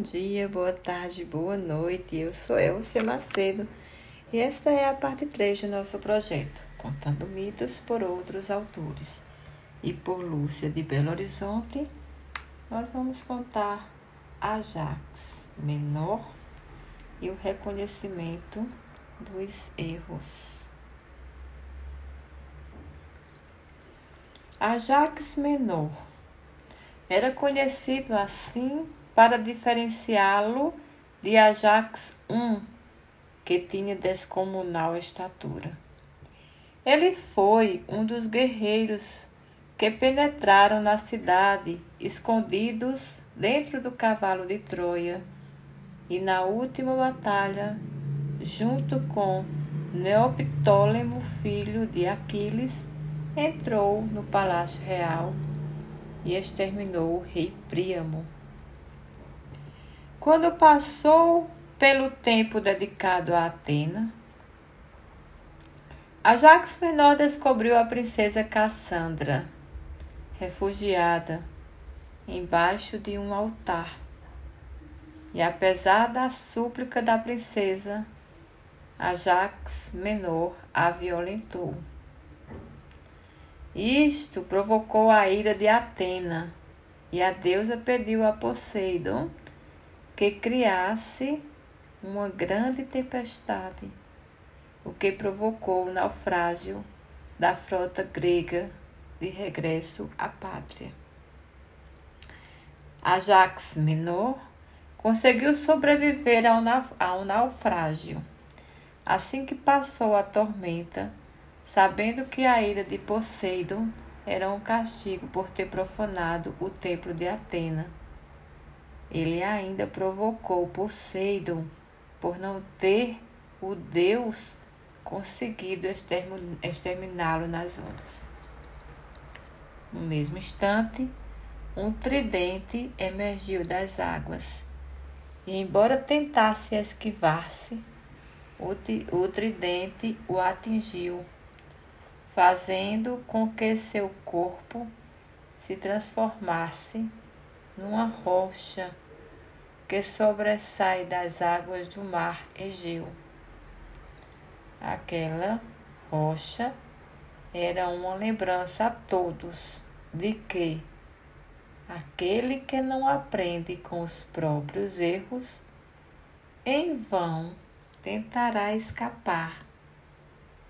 dia, boa tarde, boa noite. Eu sou Elcia Macedo e esta é a parte 3 do nosso projeto, Contando Mitos por Outros Autores. E por Lúcia de Belo Horizonte, nós vamos contar Ajax Menor e o reconhecimento dos erros. Ajax Menor era conhecido assim para diferenciá-lo de Ajax I, que tinha descomunal estatura. Ele foi um dos guerreiros que penetraram na cidade, escondidos dentro do cavalo de Troia, e na última batalha, junto com Neoptólemo, filho de Aquiles, entrou no palácio real e exterminou o rei Príamo. Quando passou pelo tempo dedicado a Atena, Ajax Menor descobriu a princesa Cassandra, refugiada embaixo de um altar. E apesar da súplica da princesa, Ajax Menor a violentou. Isto provocou a ira de Atena, e a deusa pediu a Poseidon que criasse uma grande tempestade, o que provocou o naufrágio da frota grega de regresso à pátria. Ajax Menor conseguiu sobreviver ao, ao naufrágio. Assim que passou a tormenta, sabendo que a ira de Poseidon era um castigo por ter profanado o templo de Atena ele ainda provocou Poseidon por não ter o Deus conseguido exterminá-lo nas ondas. No mesmo instante, um tridente emergiu das águas, e embora tentasse esquivar-se, o tridente o atingiu, fazendo com que seu corpo se transformasse numa rocha que sobressai das águas do mar Egeu. Aquela rocha era uma lembrança a todos de que aquele que não aprende com os próprios erros, em vão tentará escapar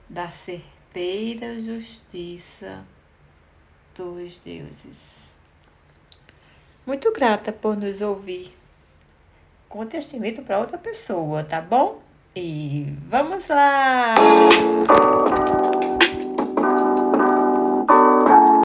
da certeira justiça dos deuses. Muito grata por nos ouvir. Conte este mito para outra pessoa, tá bom? E vamos lá!